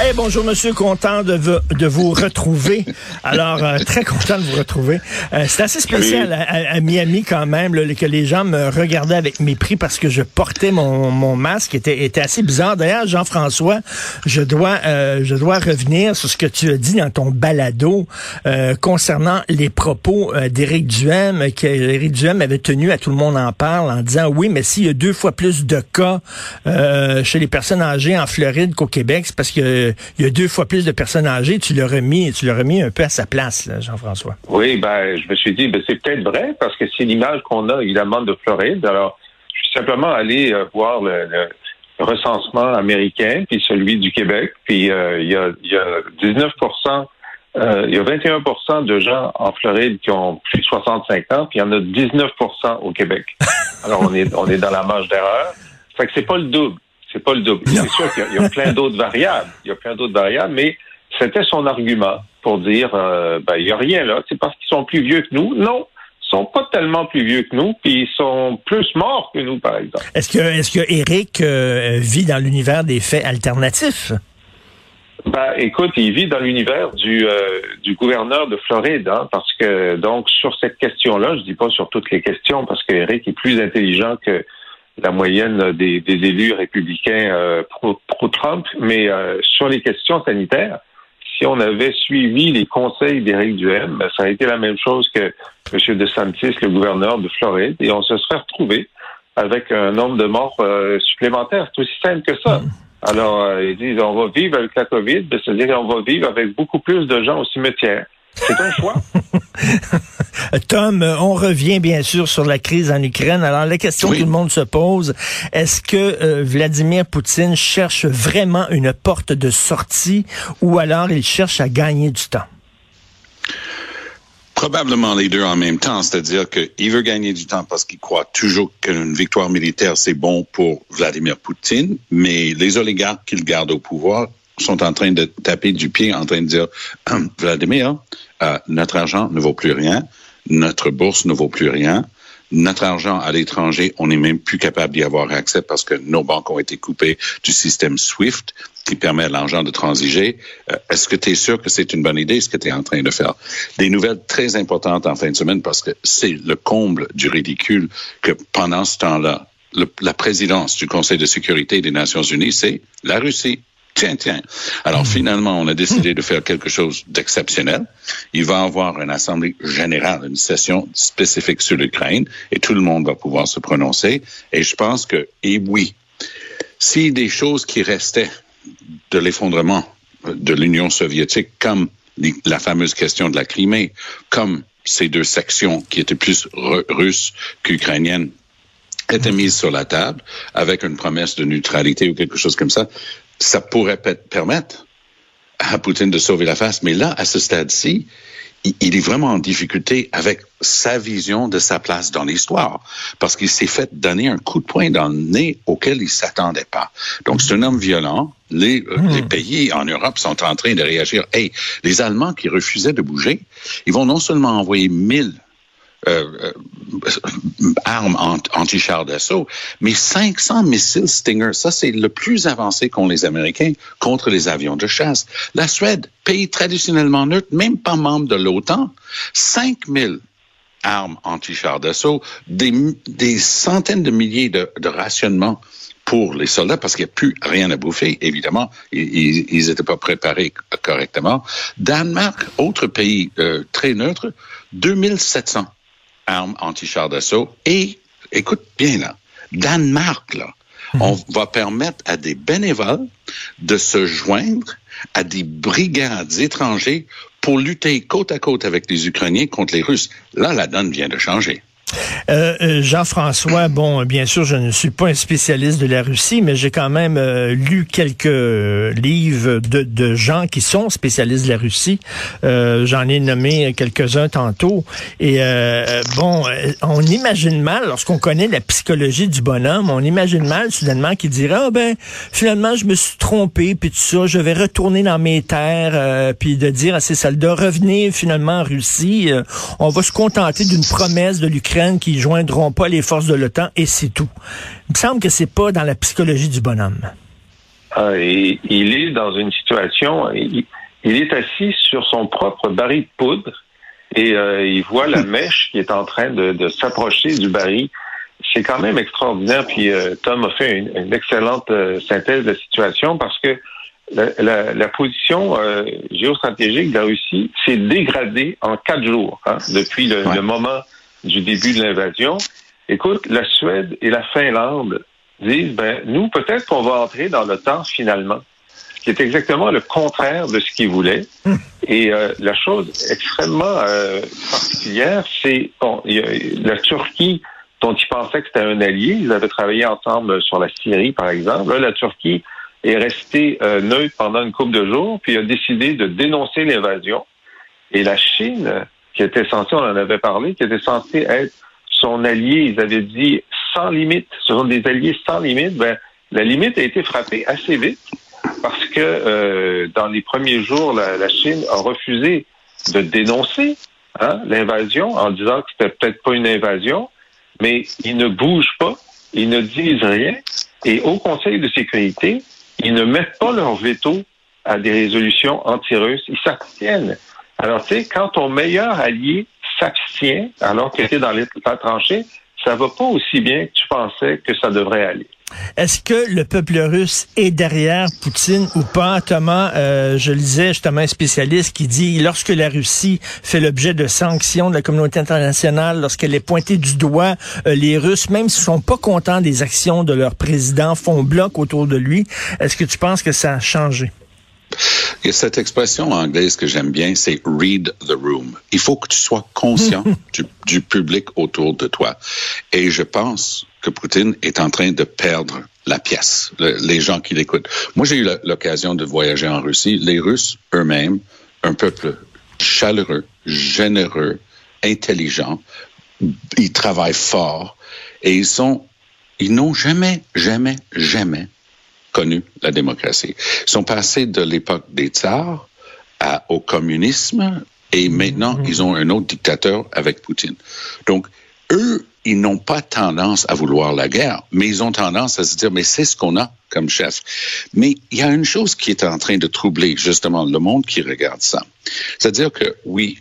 Hey, bonjour monsieur, content de, vous- de vous retrouver. Alors, euh, très content de vous retrouver. Euh, c'est assez spécial à, à- à Miami quand même, là, que les gens me regardaient avec mépris parce que je portais mon, mon masque, était, était assez bizarre. D'ailleurs, Jean-François, je dois, euh, je dois revenir sur ce que tu as dit dans ton balado euh, concernant les propos euh, d'Éric Duhem, que Éric Duhem avait tenu à tout le monde en parle en disant oui, mais s'il y a deux fois plus de cas euh, chez les personnes âgées en Floride qu'au Québec, c'est parce que il y a deux fois plus de personnes âgées. Tu l'as remis, tu remis un peu à sa place, Jean-François. Oui, ben, je me suis dit, ben, c'est peut-être vrai parce que c'est l'image qu'on a évidemment de Floride. Alors, je suis simplement allé euh, voir le, le recensement américain puis celui du Québec. Puis euh, il y a, y a 19 euh, il y a 21 de gens en Floride qui ont plus de 65 ans, puis il y en a 19% au Québec. Alors on est on est dans la marge d'erreur. Fait que c'est pas le double. C'est pas le double. C'est sûr qu'il y a- il y, a plein d'autres variables. Il y a plein d'autres variables, mais c'était son argument pour dire euh, ben il y a rien là. C'est parce qu'ils sont plus vieux que nous. Non, ils sont pas tellement plus vieux que nous, puis ils sont plus morts que nous, par exemple. Est-ce que, est-ce que Eric euh, vit dans l'univers des faits alternatifs? Ben, écoute, il vit dans l'univers du, euh, du gouverneur de Floride, hein, parce que donc sur cette question-là, je dis pas sur toutes les questions, parce qu'Éric est plus intelligent que la moyenne des, des élus républicains euh, pro- pro-Trump, mais euh, sur les questions sanitaires, si on avait suivi les conseils d'Éric Duhem, ben, ça a été la même chose que M. DeSantis, le gouverneur de Floride, et on se serait retrouvé avec un nombre de morts euh, supplémentaires. C'est aussi simple que ça. Alors, euh, ils disent, on va vivre avec la COVID, ben, c'est-à-dire qu'on va vivre avec beaucoup plus de gens au cimetière. C'est un choix. Tom, on revient bien sûr sur la crise en Ukraine. Alors la question Oui. que tout le monde se pose, est-ce que euh, Vladimir Poutine cherche vraiment une porte de sortie ou alors il cherche à gagner du temps? Probablement les deux en même temps, c'est-à-dire qu'il veut gagner du temps parce qu'il croit toujours qu'une victoire militaire, c'est bon pour Vladimir Poutine, mais les oligarques qu'il garde au pouvoir sont en train de taper du pied, en train de dire, Hum, Vladimir, euh, notre argent ne vaut plus rien, notre bourse ne vaut plus rien, notre argent à l'étranger, on n'est même plus capable d'y avoir accès parce que nos banques ont été coupées du système SWIFT qui permet à l'argent de transiger. Euh, Est-ce que tu es sûr que c'est une bonne idée ce que tu es en train de faire? Des nouvelles très importantes en fin de semaine parce que c'est le comble du ridicule que pendant ce temps-là, la présidence du Conseil de sécurité des Nations Unies, c'est la Russie. Tiens, tiens. Alors finalement, on a décidé de faire quelque chose d'exceptionnel. Il va y avoir une assemblée générale, une session spécifique sur l'Ukraine, et tout le monde va pouvoir se prononcer. Et je pense que, et oui, si des choses qui restaient de l'effondrement de l'Union soviétique, comme la fameuse question de la Crimée, comme ces deux sections qui étaient plus ru- russes qu'ukrainiennes, étaient mises sur la table avec une promesse de neutralité ou quelque chose comme ça, ça pourrait pe- permettre à Poutine de sauver la face. Mais là, à ce stade-ci, il, est vraiment en difficulté avec sa vision de sa place dans l'histoire, parce qu'il s'est fait donner un coup de poing dans le nez auquel il s'attendait pas. Donc, c'est un homme violent. Les, euh, les pays en Europe sont en train de réagir. Hey, les Allemands qui refusaient de bouger, ils vont non seulement envoyer 1000 euh, euh, armes ant- anti-chars d'assaut, mais 500 missiles Stinger. Ça, c'est le plus avancé qu'ont les Américains contre les avions de chasse. La Suède, pays traditionnellement neutre, même pas membre de l'OTAN, 5000 armes anti-chars d'assaut, des, centaines de milliers de, de rationnements pour les soldats parce qu'il n'y a plus rien à bouffer. Évidemment, ils n'étaient pas préparés correctement. Danemark, autre pays euh, très neutre, 2700 armes anti-chars d'assaut. Et, écoute bien là, Danemark, là, on va permettre à des bénévoles de se joindre à des brigades étrangers pour lutter côte à côte avec les Ukrainiens contre les Russes. Là, la donne vient de changer. Euh, euh, Jean-François, bon, bien sûr, je ne suis pas un spécialiste de la Russie, mais j'ai quand même euh, lu quelques livres de, de, gens qui sont spécialistes de la Russie. J'en ai nommé quelques-uns tantôt. Et bon, on imagine mal, lorsqu'on connaît la psychologie du bonhomme, on imagine mal soudainement qu'il dirait, ah ben, finalement, je me suis trompé, puis tout ça, je vais retourner dans mes terres, puis de dire à ses soldats, revenez finalement en Russie, on va se contenter d'une promesse de l'Ukraine qui ne joindront pas les forces de l'OTAN et c'est tout. Il me semble que c'est pas dans la psychologie du bonhomme. Ah, il est dans une situation, il, est assis sur son propre baril de poudre et euh, il voit la mèche qui est en train de, s'approcher du baril. C'est quand même extraordinaire. Puis euh, Tom a fait une, excellente euh, synthèse de la situation parce que la, position géostratégique de la Russie s'est dégradée en quatre jours hein, depuis le, le moment du début de l'invasion. Écoute, la Suède et la Finlande disent, ben, nous, peut-être qu'on va entrer dans le temps finalement, ce qui est exactement le contraire de ce qu'ils voulaient. Hmm. Et euh, la chose extrêmement euh, particulière, c'est bon, la Turquie, dont ils pensaient que c'était un allié, ils avaient travaillé ensemble sur la Syrie, par exemple. Là, la Turquie est restée euh, neutre pendant une couple de jours, puis a décidé de dénoncer l'invasion. Et la Chine qui était censé, on en avait parlé, qui était censé être son allié. Ils avaient dit sans limite. Ce sont des alliés sans limite. Ben, la limite a été frappée assez vite parce que euh, dans les premiers jours, la, Chine a refusé de dénoncer hein, l'invasion en disant que c'était peut-être pas une invasion, mais ils ne bougent pas, ils ne disent rien. Et au Conseil de sécurité, ils ne mettent pas leur veto à des résolutions anti-russes, ils s'abstiennent. Alors, tu sais, quand ton meilleur allié s'abstient alors qu'il était dans les tranchées, ça va pas aussi bien que tu pensais que ça devrait aller. Est-ce que le peuple russe est derrière Poutine ou pas? Thomas, euh, je lisais justement un spécialiste qui dit lorsque la Russie fait l'objet de sanctions de la communauté internationale, lorsqu'elle est pointée du doigt, euh, les Russes, même s'ils sont pas contents des actions de leur président, font bloc autour de lui. Est-ce que tu penses que ça a changé? Il y a cette expression anglaise que j'aime bien, c'est read the room. Il faut que tu sois conscient du, public autour de toi. Et je pense que Poutine est en train de perdre la pièce, les gens qui l'écoutent. Moi, j'ai eu l'occasion de voyager en Russie. Les Russes eux-mêmes, un peuple chaleureux, généreux, intelligent, ils travaillent fort et ils sont, ils n'ont jamais, jamais, jamais connu la démocratie. Ils sont passés de l'époque des tsars au communisme et maintenant mhm. ils ont un autre dictateur avec Poutine. Donc, eux, ils n'ont pas tendance à vouloir la guerre, mais ils ont tendance à se dire, mais c'est ce qu'on a comme chef. Mais il y a une chose qui est en train de troubler justement le monde qui regarde ça. C'est-à-dire que oui,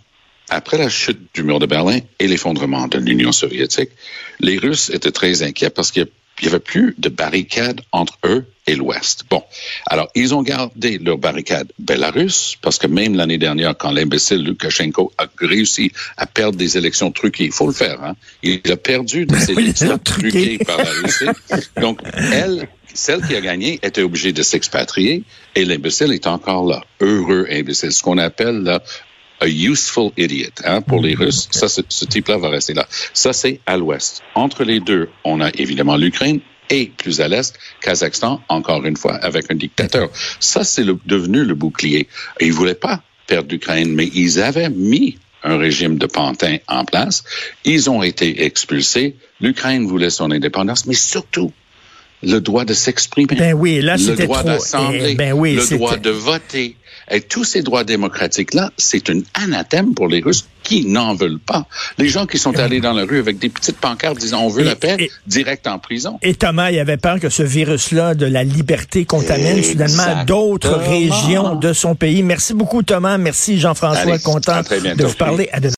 après la chute du mur de Berlin et l'effondrement de l'Union soviétique, les Russes étaient très inquiets parce qu'il n'y avait plus de barricades entre eux et l'Ouest. Bon, alors ils ont gardé leur barricade Belarus parce que même l'année dernière, quand l'imbécile Lukashenko a réussi à perdre des élections truquées, il faut le faire, hein, il a perdu des élections truquées par la Russie. Donc, elle, celle qui a gagné était obligée de s'expatrier et l'imbécile est encore là. Heureux imbécile, ce qu'on appelle là a useful idiot hein, pour les Russes. Ça, ce, ce type-là va rester là. Ça, c'est à l'ouest. Entre les deux, on a évidemment l'Ukraine et plus à l'est, Kazakhstan, encore une fois, avec un dictateur. Ça, c'est devenu le bouclier. Ils voulaient pas perdre l'Ukraine, mais ils avaient mis un régime de pantin en place. Ils ont été expulsés. L'Ukraine voulait son indépendance, mais surtout le droit de s'exprimer, ben oui, là, le droit d'assembler, eh, ben oui, le droit de voter. Et tous ces droits démocratiques-là, c'est un anathème pour les Russes qui n'en veulent pas. Les gens qui sont allés dans la rue avec des petites pancartes disant on veut la paix, direct en prison. Et Thomas, il avait peur que ce virus-là de la liberté contamine soudainement d'autres régions de son pays. Merci beaucoup Thomas, merci Jean-François, content de vous parler. À